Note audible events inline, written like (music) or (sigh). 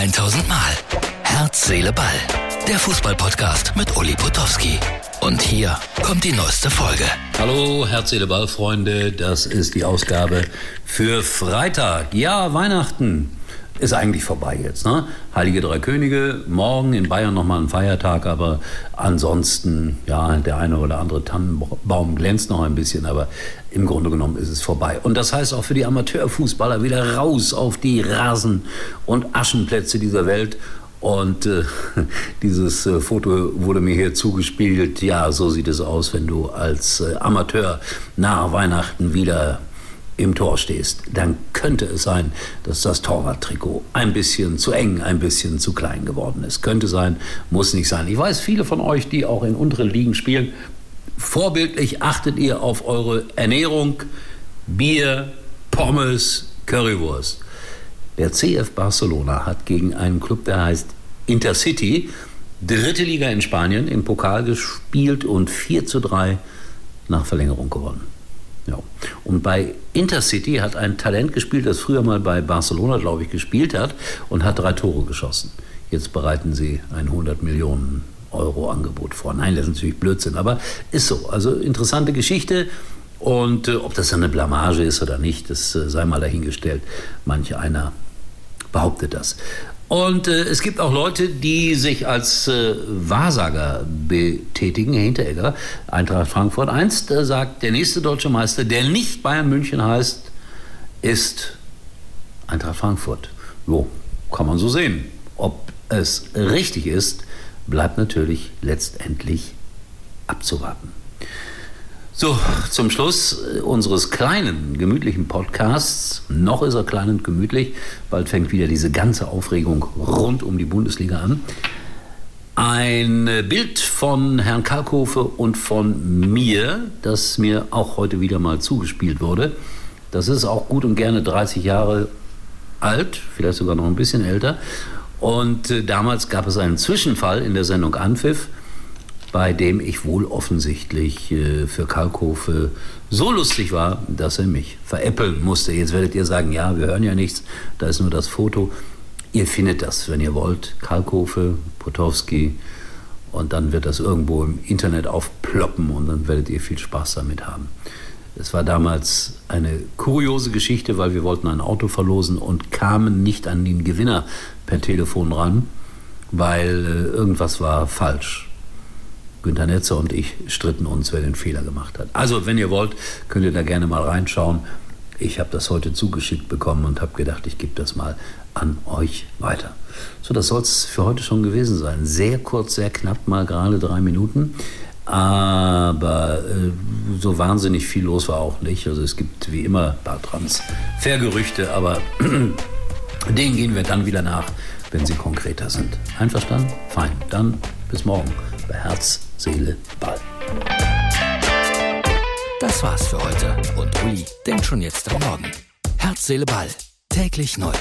1000 Mal. Herz, Seele, Ball. Der Fußballpodcast mit Uli Potowski. Und hier kommt die neueste Folge. Hallo, Herz, Seele, Ball, Freunde. Das ist die Ausgabe für Freitag. Ja, Weihnachten ist eigentlich vorbei jetzt. Ne? Heilige Drei Könige, morgen in Bayern nochmal ein Feiertag, aber ansonsten, ja, der eine oder andere Tannenbaum glänzt noch ein bisschen, aber im Grunde genommen ist es vorbei. Und das heißt auch für die Amateurfußballer wieder raus auf die Rasen und Aschenplätze dieser Welt. Und äh, (laughs) dieses äh, Foto wurde mir hier zugespielt. Ja, so sieht es aus, wenn du als äh, Amateur nach Weihnachten wieder im Tor stehst, dann könnte es sein, dass das Torwarttrikot ein bisschen zu eng, ein bisschen zu klein geworden ist. Könnte sein, muss nicht sein. Ich weiß, viele von euch, die auch in unteren Ligen spielen, vorbildlich achtet ihr auf eure Ernährung, Bier, Pommes, Currywurst. Der CF Barcelona hat gegen einen Club, der heißt Intercity, dritte Liga in Spanien, im Pokal gespielt und 4 zu 3 nach Verlängerung gewonnen. Ja. Und bei Intercity hat ein Talent gespielt, das früher mal bei Barcelona, glaube ich, gespielt hat und hat drei Tore geschossen. Jetzt bereiten sie ein 100 Millionen Euro Angebot vor. Nein, das ist natürlich Blödsinn, aber ist so. Also interessante Geschichte. Und äh, ob das eine Blamage ist oder nicht, das äh, sei mal dahingestellt. Manch einer behauptet das. Und äh, es gibt auch Leute, die sich als äh, Wahrsager betätigen. Herr Hinteregger, Eintracht Frankfurt einst, äh, sagt, der nächste deutsche Meister, der nicht Bayern München heißt, ist Eintracht Frankfurt. Jo, kann man so sehen. Ob es richtig ist, bleibt natürlich letztendlich abzuwarten. So, zum Schluss unseres kleinen, gemütlichen Podcasts. Noch ist er klein und gemütlich. Bald fängt wieder diese ganze Aufregung rund um die Bundesliga an. Ein Bild von Herrn Kalkofe und von mir, das mir auch heute wieder mal zugespielt wurde. Das ist auch gut und gerne 30 Jahre alt, vielleicht sogar noch ein bisschen älter. Und äh, damals gab es einen Zwischenfall in der Sendung Anpfiff bei dem ich wohl offensichtlich äh, für Kalkofe so lustig war, dass er mich veräppeln musste. Jetzt werdet ihr sagen, ja, wir hören ja nichts, da ist nur das Foto. Ihr findet das, wenn ihr wollt, Kalkofe, Potowski, und dann wird das irgendwo im Internet aufploppen und dann werdet ihr viel Spaß damit haben. Es war damals eine kuriose Geschichte, weil wir wollten ein Auto verlosen und kamen nicht an den Gewinner per Telefon ran, weil äh, irgendwas war falsch. Günter Netzer und ich stritten uns, wer den Fehler gemacht hat. Also, wenn ihr wollt, könnt ihr da gerne mal reinschauen. Ich habe das heute zugeschickt bekommen und habe gedacht, ich gebe das mal an euch weiter. So, das soll es für heute schon gewesen sein. Sehr kurz, sehr knapp, mal gerade drei Minuten. Aber äh, so wahnsinnig viel los war auch nicht. Also es gibt wie immer ein paar Transfergerüchte, aber (clears throat) denen gehen wir dann wieder nach, wenn sie konkreter sind. Einverstanden? Fein. Dann bis morgen bei Herz Seele, Ball. Das war's für heute und Uli denkt schon jetzt am Morgen. Herz, Seele, Ball. Täglich neu.